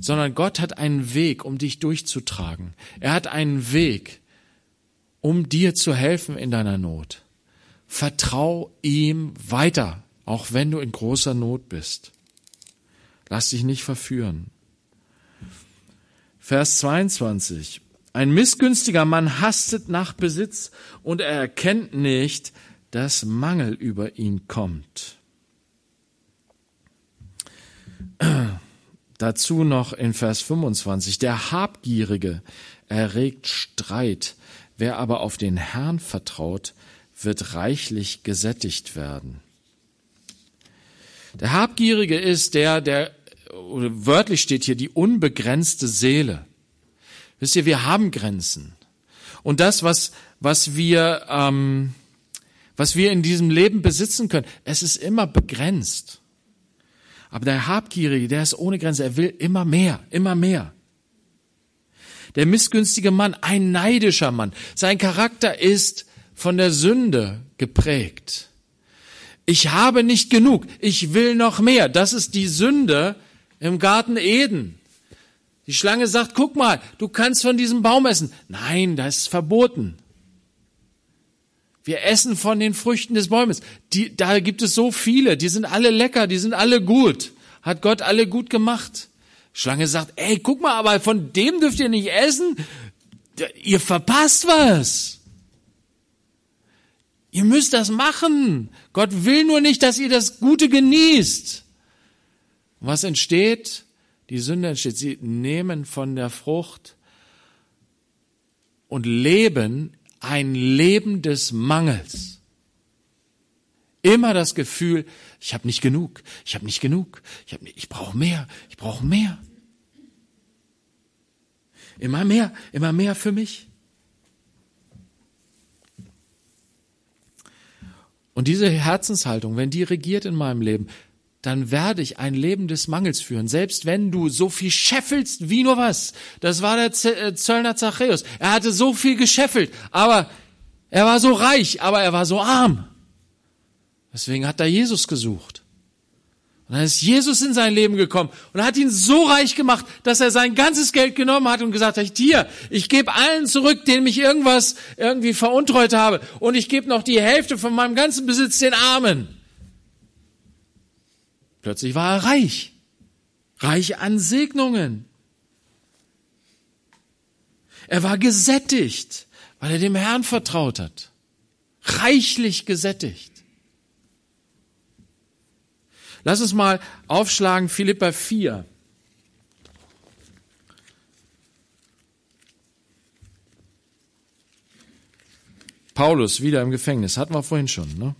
sondern Gott hat einen Weg, um dich durchzutragen. Er hat einen Weg, um dir zu helfen in deiner Not. Vertrau ihm weiter, auch wenn du in großer Not bist. Lass dich nicht verführen. Vers 22. Ein missgünstiger Mann hastet nach Besitz und er erkennt nicht, dass Mangel über ihn kommt. Dazu noch in Vers 25. Der Habgierige erregt Streit. Wer aber auf den Herrn vertraut, wird reichlich gesättigt werden. Der Habgierige ist der, der, wörtlich steht hier, die unbegrenzte Seele. Wisst ihr, wir haben Grenzen. Und das, was, was wir, ähm, was wir in diesem Leben besitzen können, es ist immer begrenzt. Aber der Habgierige, der ist ohne Grenze, er will immer mehr, immer mehr. Der missgünstige Mann, ein neidischer Mann. Sein Charakter ist von der Sünde geprägt. Ich habe nicht genug, ich will noch mehr. Das ist die Sünde im Garten Eden. Die Schlange sagt, guck mal, du kannst von diesem Baum essen. Nein, das ist verboten. Wir essen von den Früchten des Bäumes. Die, da gibt es so viele, die sind alle lecker, die sind alle gut. Hat Gott alle gut gemacht. Schlange sagt, ey, guck mal, aber von dem dürft ihr nicht essen. Ihr verpasst was. Ihr müsst das machen. Gott will nur nicht, dass ihr das Gute genießt. Was entsteht? Die Sünde entsteht. Sie nehmen von der Frucht und leben ein Leben des Mangels. Immer das Gefühl, ich habe nicht genug, ich habe nicht genug, ich, ich brauche mehr, ich brauche mehr. Immer mehr, immer mehr für mich. Und diese Herzenshaltung, wenn die regiert in meinem Leben, dann werde ich ein Leben des Mangels führen. Selbst wenn du so viel scheffelst wie nur was. Das war der äh, Zöllner Zachäus. Er hatte so viel gescheffelt, aber er war so reich, aber er war so arm. Deswegen hat er Jesus gesucht. Und dann ist Jesus in sein Leben gekommen und hat ihn so reich gemacht, dass er sein ganzes Geld genommen hat und gesagt hat, hier, ich gebe allen zurück, denen mich irgendwas irgendwie veruntreut habe und ich gebe noch die Hälfte von meinem ganzen Besitz den Armen. Plötzlich war er reich, reich an Segnungen. Er war gesättigt, weil er dem Herrn vertraut hat, reichlich gesättigt. Lass uns mal aufschlagen Philippa 4. Paulus wieder im Gefängnis, hatten wir vorhin schon. Ne?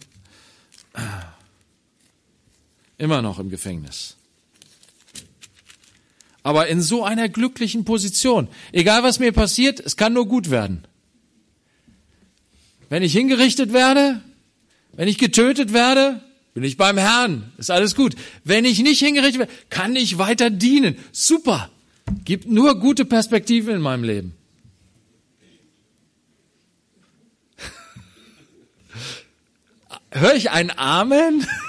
Immer noch im Gefängnis. Aber in so einer glücklichen Position. Egal was mir passiert, es kann nur gut werden. Wenn ich hingerichtet werde, wenn ich getötet werde, bin ich beim Herrn, ist alles gut. Wenn ich nicht hingerichtet werde, kann ich weiter dienen. Super. Gibt nur gute Perspektiven in meinem Leben. (laughs) Hör ich ein Amen? (laughs)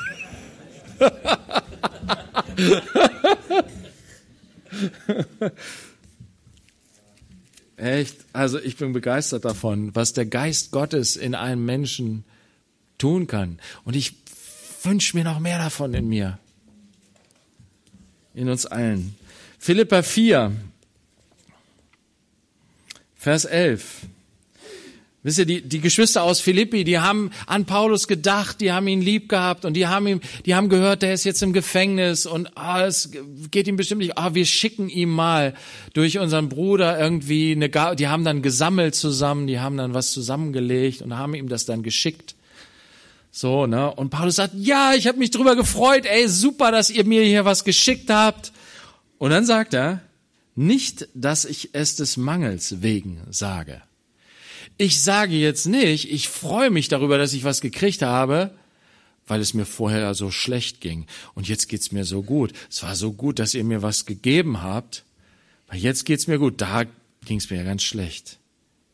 (laughs) Echt? Also ich bin begeistert davon, was der Geist Gottes in einem Menschen tun kann. Und ich wünsche mir noch mehr davon in mir. In uns allen. Philippa 4, Vers 11. Wisst ihr, die, die Geschwister aus Philippi, die haben an Paulus gedacht, die haben ihn lieb gehabt und die haben ihm, die haben gehört, der ist jetzt im Gefängnis und ah, es geht ihm bestimmt nicht, ah, wir schicken ihm mal durch unseren Bruder irgendwie eine, die haben dann gesammelt zusammen, die haben dann was zusammengelegt und haben ihm das dann geschickt. So, ne? Und Paulus sagt, ja, ich habe mich drüber gefreut, ey, super, dass ihr mir hier was geschickt habt. Und dann sagt er, nicht, dass ich es des Mangels wegen sage ich sage jetzt nicht, ich freue mich darüber, dass ich was gekriegt habe, weil es mir vorher so schlecht ging. Und jetzt geht's mir so gut. Es war so gut, dass ihr mir was gegeben habt, weil jetzt geht's mir gut. Da ging's mir ja ganz schlecht.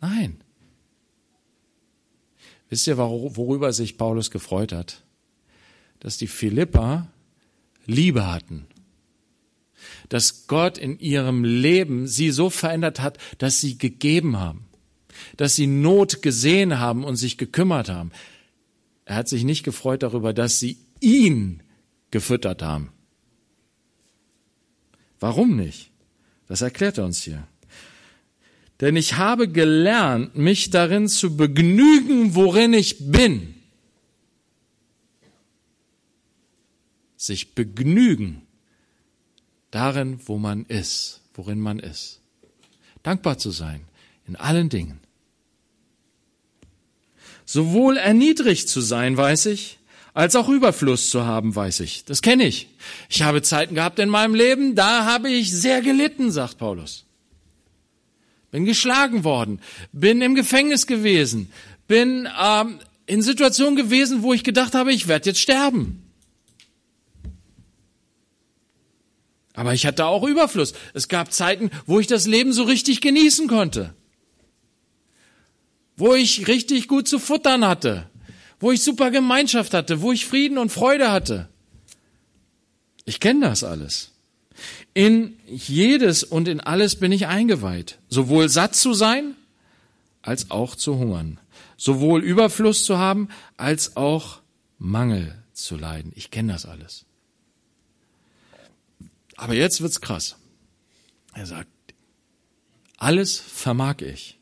Nein. Wisst ihr, worüber sich Paulus gefreut hat? Dass die Philippa Liebe hatten. Dass Gott in ihrem Leben sie so verändert hat, dass sie gegeben haben dass sie Not gesehen haben und sich gekümmert haben. Er hat sich nicht gefreut darüber, dass sie ihn gefüttert haben. Warum nicht? Das erklärt er uns hier. Denn ich habe gelernt, mich darin zu begnügen, worin ich bin. Sich begnügen darin, wo man ist, worin man ist. Dankbar zu sein in allen Dingen. Sowohl erniedrigt zu sein, weiß ich, als auch Überfluss zu haben, weiß ich. Das kenne ich. Ich habe Zeiten gehabt in meinem Leben, da habe ich sehr gelitten, sagt Paulus. Bin geschlagen worden, bin im Gefängnis gewesen, bin ähm, in Situationen gewesen, wo ich gedacht habe, ich werde jetzt sterben. Aber ich hatte auch Überfluss. Es gab Zeiten, wo ich das Leben so richtig genießen konnte wo ich richtig gut zu futtern hatte, wo ich super Gemeinschaft hatte, wo ich Frieden und Freude hatte. Ich kenne das alles. In jedes und in alles bin ich eingeweiht, sowohl satt zu sein als auch zu hungern, sowohl Überfluss zu haben als auch Mangel zu leiden. Ich kenne das alles. Aber jetzt wird's krass. Er sagt, alles vermag ich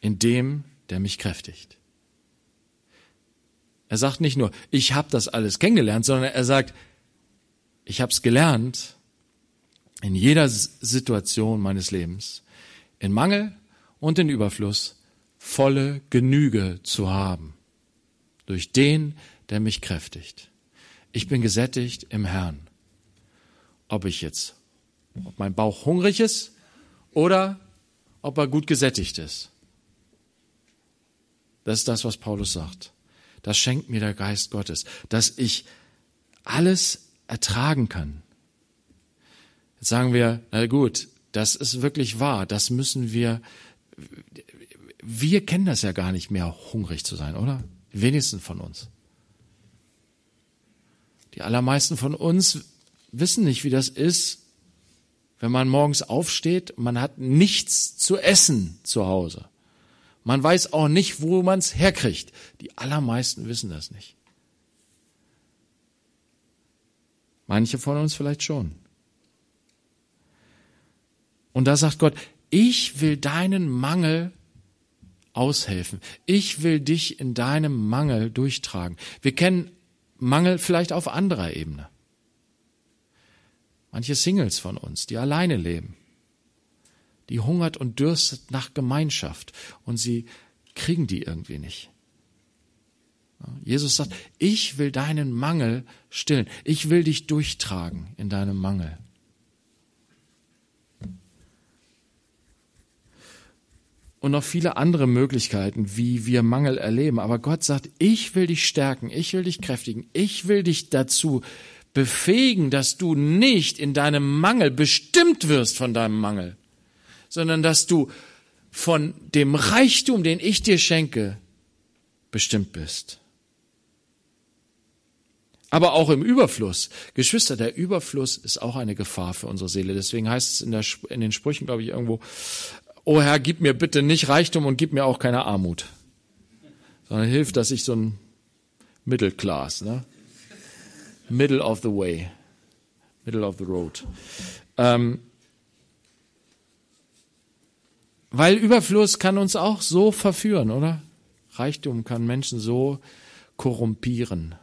in dem, der mich kräftigt. Er sagt nicht nur, ich habe das alles kennengelernt, sondern er sagt, ich habe es gelernt in jeder Situation meines Lebens, in Mangel und in Überfluss, volle Genüge zu haben, durch den, der mich kräftigt. Ich bin gesättigt im Herrn. Ob ich jetzt, ob mein Bauch hungrig ist oder ob er gut gesättigt ist. Das ist das, was Paulus sagt. Das schenkt mir der Geist Gottes, dass ich alles ertragen kann. Jetzt sagen wir, na gut, das ist wirklich wahr, das müssen wir, wir kennen das ja gar nicht mehr, hungrig zu sein, oder? Die wenigsten von uns. Die allermeisten von uns wissen nicht, wie das ist, wenn man morgens aufsteht man hat nichts zu essen zu Hause. Man weiß auch nicht, wo man es herkriegt. Die allermeisten wissen das nicht. Manche von uns vielleicht schon. Und da sagt Gott, ich will deinen Mangel aushelfen. Ich will dich in deinem Mangel durchtragen. Wir kennen Mangel vielleicht auf anderer Ebene. Manche Singles von uns, die alleine leben die hungert und dürstet nach Gemeinschaft und sie kriegen die irgendwie nicht. Jesus sagt, ich will deinen Mangel stillen. Ich will dich durchtragen in deinem Mangel. Und noch viele andere Möglichkeiten, wie wir Mangel erleben. Aber Gott sagt, ich will dich stärken, ich will dich kräftigen, ich will dich dazu befähigen, dass du nicht in deinem Mangel bestimmt wirst von deinem Mangel, sondern dass du von dem Reichtum, den ich dir schenke, bestimmt bist. Aber auch im Überfluss. Geschwister, der Überfluss ist auch eine Gefahr für unsere Seele. Deswegen heißt es in, der, in den Sprüchen, glaube ich, irgendwo, oh Herr, gib mir bitte nicht Reichtum und gib mir auch keine Armut. Sondern hilf, dass ich so ein Mittelclass, ne? Middle of the way. Middle of the road. Ähm, Weil Überfluss kann uns auch so verführen, oder? Reichtum kann Menschen so korrumpieren.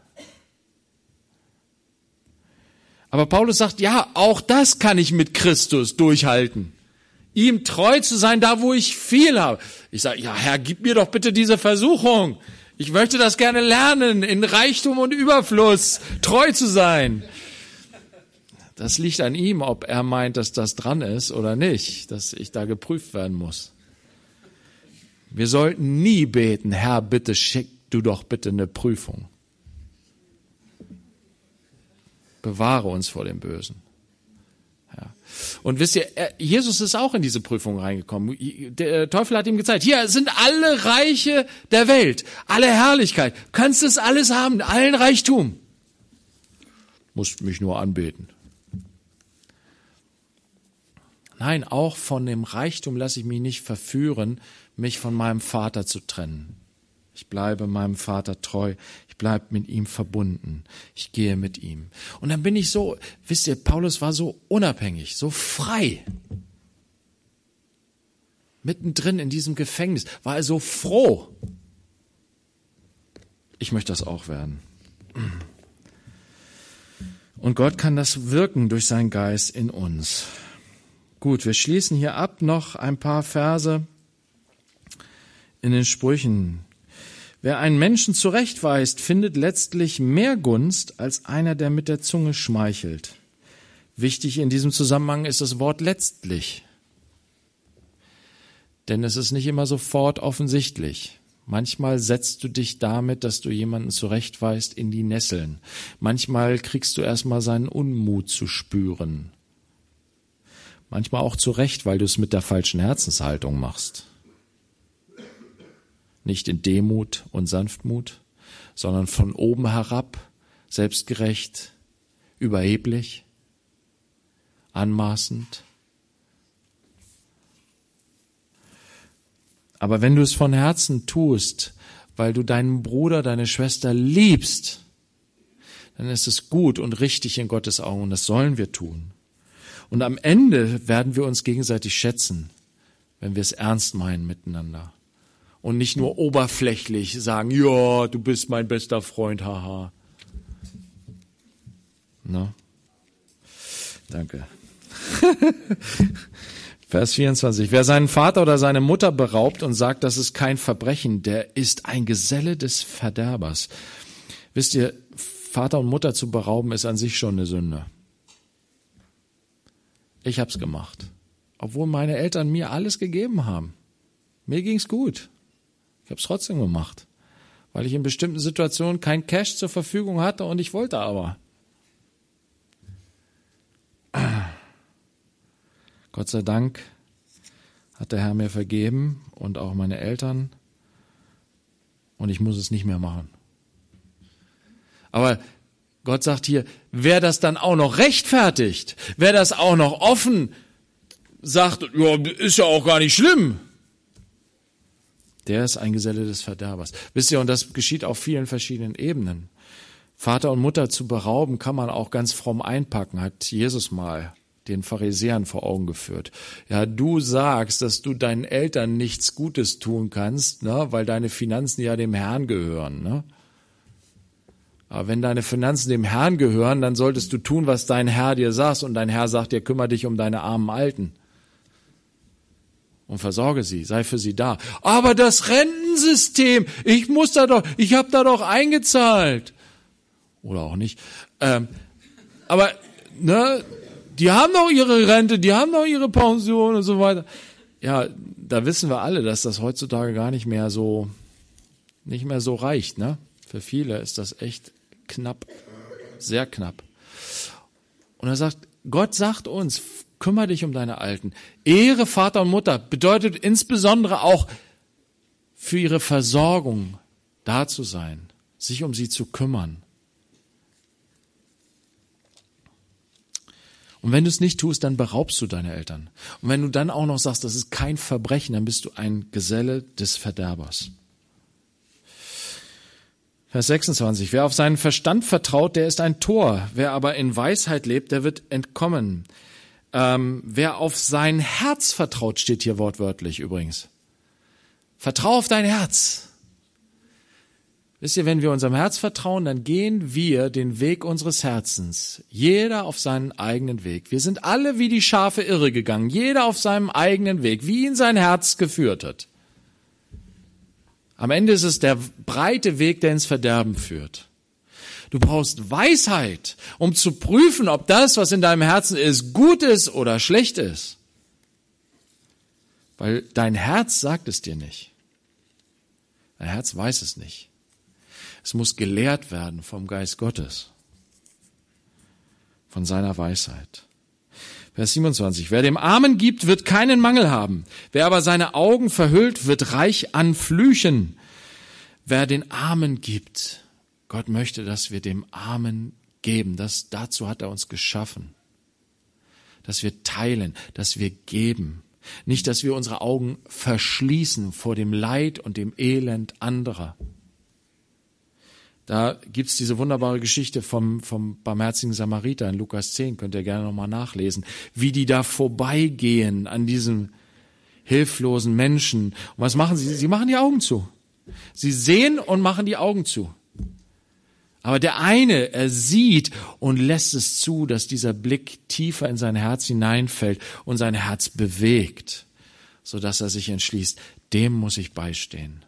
Aber Paulus sagt, ja, auch das kann ich mit Christus durchhalten. Ihm treu zu sein, da wo ich viel habe. Ich sage, ja, Herr, gib mir doch bitte diese Versuchung. Ich möchte das gerne lernen, in Reichtum und Überfluss treu zu sein. Das liegt an ihm, ob er meint, dass das dran ist oder nicht, dass ich da geprüft werden muss. Wir sollten nie beten, Herr, bitte schick du doch bitte eine Prüfung. Bewahre uns vor dem Bösen. Ja. Und wisst ihr, Jesus ist auch in diese Prüfung reingekommen. Der Teufel hat ihm gezeigt, hier sind alle Reiche der Welt, alle Herrlichkeit. Kannst es alles haben, allen Reichtum. Musst mich nur anbeten. Nein, auch von dem Reichtum lasse ich mich nicht verführen, mich von meinem Vater zu trennen. Ich bleibe meinem Vater treu. Ich bleibe mit ihm verbunden. Ich gehe mit ihm. Und dann bin ich so, wisst ihr, Paulus war so unabhängig, so frei. Mittendrin in diesem Gefängnis war er so froh. Ich möchte das auch werden. Und Gott kann das wirken durch seinen Geist in uns. Gut, wir schließen hier ab noch ein paar Verse in den Sprüchen. Wer einen Menschen zurechtweist, findet letztlich mehr Gunst als einer, der mit der Zunge schmeichelt. Wichtig in diesem Zusammenhang ist das Wort letztlich. Denn es ist nicht immer sofort offensichtlich. Manchmal setzt du dich damit, dass du jemanden zurechtweist, in die Nesseln. Manchmal kriegst du erstmal seinen Unmut zu spüren. Manchmal auch zurecht, weil du es mit der falschen Herzenshaltung machst. Nicht in Demut und Sanftmut, sondern von oben herab, selbstgerecht, überheblich, anmaßend. Aber wenn du es von Herzen tust, weil du deinen Bruder, deine Schwester liebst, dann ist es gut und richtig in Gottes Augen und das sollen wir tun. Und am Ende werden wir uns gegenseitig schätzen, wenn wir es ernst meinen miteinander. Und nicht nur oberflächlich sagen, ja, du bist mein bester Freund, haha. Na? Danke. (laughs) Vers 24. Wer seinen Vater oder seine Mutter beraubt und sagt, das ist kein Verbrechen, der ist ein Geselle des Verderbers. Wisst ihr, Vater und Mutter zu berauben ist an sich schon eine Sünde. Ich hab's gemacht. Obwohl meine Eltern mir alles gegeben haben. Mir ging's gut. Ich hab's trotzdem gemacht. Weil ich in bestimmten Situationen kein Cash zur Verfügung hatte und ich wollte aber. Gott sei Dank hat der Herr mir vergeben und auch meine Eltern und ich muss es nicht mehr machen. Aber Gott sagt hier, wer das dann auch noch rechtfertigt, wer das auch noch offen sagt, ja, ist ja auch gar nicht schlimm, der ist ein Geselle des Verderbers. Wisst ihr, und das geschieht auf vielen verschiedenen Ebenen. Vater und Mutter zu berauben, kann man auch ganz fromm einpacken, hat Jesus mal den Pharisäern vor Augen geführt. Ja, du sagst, dass du deinen Eltern nichts Gutes tun kannst, ne, weil deine Finanzen ja dem Herrn gehören. Ne? Aber wenn deine Finanzen dem Herrn gehören, dann solltest du tun, was dein Herr dir sagt. Und dein Herr sagt dir, kümmere dich um deine armen Alten. Und versorge sie, sei für sie da. Aber das Rentensystem, ich muss da doch, ich habe da doch eingezahlt. Oder auch nicht. Ähm, aber, ne, die haben doch ihre Rente, die haben doch ihre Pension und so weiter. Ja, da wissen wir alle, dass das heutzutage gar nicht mehr so, nicht mehr so reicht, ne? Für viele ist das echt knapp, sehr knapp. Und er sagt, Gott sagt uns, kümmere dich um deine Alten. Ehre Vater und Mutter bedeutet insbesondere auch für ihre Versorgung da zu sein, sich um sie zu kümmern. Und wenn du es nicht tust, dann beraubst du deine Eltern. Und wenn du dann auch noch sagst, das ist kein Verbrechen, dann bist du ein Geselle des Verderbers. Vers 26. Wer auf seinen Verstand vertraut, der ist ein Tor. Wer aber in Weisheit lebt, der wird entkommen. Ähm, wer auf sein Herz vertraut, steht hier wortwörtlich übrigens. Vertrau auf dein Herz. Wisst ihr, wenn wir unserem Herz vertrauen, dann gehen wir den Weg unseres Herzens. Jeder auf seinen eigenen Weg. Wir sind alle wie die Schafe irre gegangen. Jeder auf seinem eigenen Weg, wie ihn sein Herz geführt hat. Am Ende ist es der breite Weg, der ins Verderben führt. Du brauchst Weisheit, um zu prüfen, ob das, was in deinem Herzen ist, gut ist oder schlecht ist. Weil dein Herz sagt es dir nicht. Dein Herz weiß es nicht. Es muss gelehrt werden vom Geist Gottes, von seiner Weisheit. Vers 27. Wer dem Armen gibt, wird keinen Mangel haben. Wer aber seine Augen verhüllt, wird reich an Flüchen. Wer den Armen gibt, Gott möchte, dass wir dem Armen geben. Das, dazu hat er uns geschaffen. Dass wir teilen, dass wir geben. Nicht, dass wir unsere Augen verschließen vor dem Leid und dem Elend anderer. Da gibt's diese wunderbare Geschichte vom, vom barmherzigen Samariter in Lukas 10, könnt ihr gerne nochmal nachlesen, wie die da vorbeigehen an diesem hilflosen Menschen. Und was machen sie? Sie machen die Augen zu. Sie sehen und machen die Augen zu. Aber der eine, er sieht und lässt es zu, dass dieser Blick tiefer in sein Herz hineinfällt und sein Herz bewegt, so dass er sich entschließt, dem muss ich beistehen.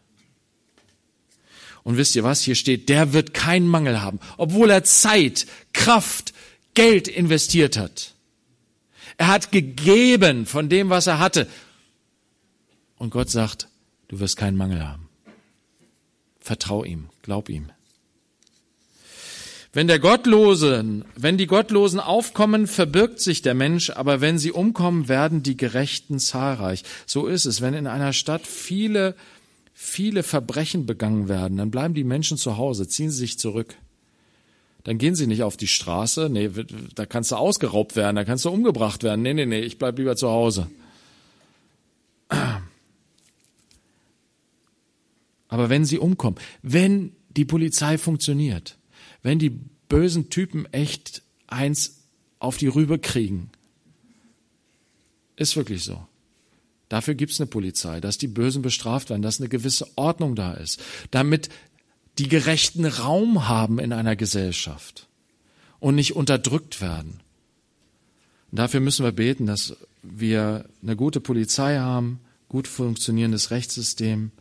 Und wisst ihr was? Hier steht, der wird keinen Mangel haben, obwohl er Zeit, Kraft, Geld investiert hat. Er hat gegeben von dem, was er hatte. Und Gott sagt, du wirst keinen Mangel haben. Vertrau ihm, glaub ihm. Wenn der Gottlosen, wenn die Gottlosen aufkommen, verbirgt sich der Mensch, aber wenn sie umkommen, werden die Gerechten zahlreich. So ist es. Wenn in einer Stadt viele, viele Verbrechen begangen werden, dann bleiben die Menschen zu Hause, ziehen sie sich zurück. Dann gehen sie nicht auf die Straße, nee, da kannst du ausgeraubt werden, da kannst du umgebracht werden. Nee, nee, nee, ich bleib lieber zu Hause. Aber wenn sie umkommen, wenn die Polizei funktioniert, wenn die bösen Typen echt eins auf die Rübe kriegen. Ist wirklich so. Dafür gibt's eine Polizei, dass die Bösen bestraft werden, dass eine gewisse Ordnung da ist, damit die Gerechten Raum haben in einer Gesellschaft und nicht unterdrückt werden. Und dafür müssen wir beten, dass wir eine gute Polizei haben, gut funktionierendes Rechtssystem,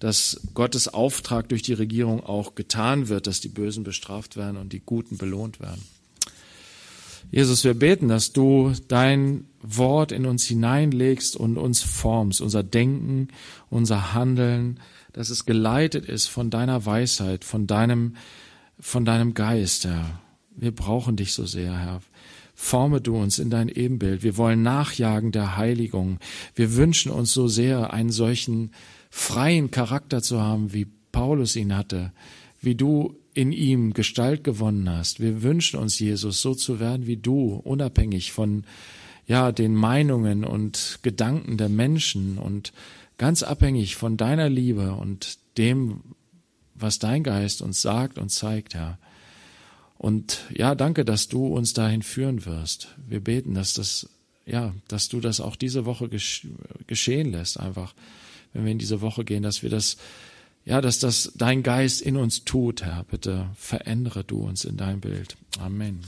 dass Gottes Auftrag durch die Regierung auch getan wird, dass die Bösen bestraft werden und die Guten belohnt werden. Jesus, wir beten, dass du dein Wort in uns hineinlegst und uns formst, unser Denken, unser Handeln, dass es geleitet ist von deiner Weisheit, von deinem, von deinem Geist, Herr. Wir brauchen dich so sehr, Herr. Forme du uns in dein Ebenbild. Wir wollen nachjagen der Heiligung. Wir wünschen uns so sehr einen solchen freien Charakter zu haben, wie Paulus ihn hatte, wie du in ihm Gestalt gewonnen hast. Wir wünschen uns, Jesus, so zu werden wie du, unabhängig von ja, den Meinungen und Gedanken der Menschen und ganz abhängig von deiner Liebe und dem, was dein Geist uns sagt und zeigt, Herr. Und ja, danke, dass du uns dahin führen wirst. Wir beten, dass das, ja, dass du das auch diese Woche geschehen lässt, einfach wenn wir in diese Woche gehen, dass wir das, ja, dass das dein Geist in uns tut, Herr. Bitte verändere du uns in dein Bild. Amen.